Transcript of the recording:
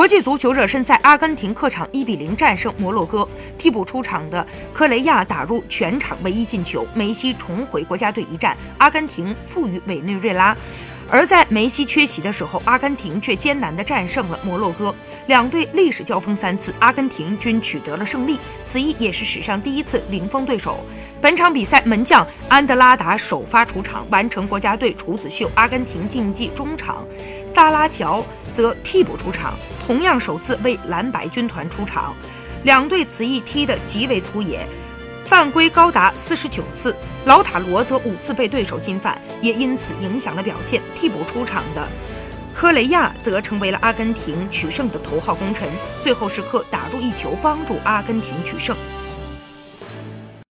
国际足球热身赛，阿根廷客场一比零战胜摩洛哥，替补出场的科雷亚打入全场唯一进球，梅西重回国家队一战，阿根廷负于委内瑞拉。而在梅西缺席的时候，阿根廷却艰难地战胜了摩洛哥。两队历史交锋三次，阿根廷均取得了胜利，此役也是史上第一次零封对手。本场比赛，门将安德拉达首发出场，完成国家队处子秀。阿根廷竞技中场萨拉乔则替补出场，同样首次为蓝白军团出场。两队此役踢得极为粗野。犯规高达四十九次，老塔罗则五次被对手侵犯，也因此影响了表现。替补出场的科雷亚则成为了阿根廷取胜的头号功臣，最后时刻打入一球，帮助阿根廷取胜。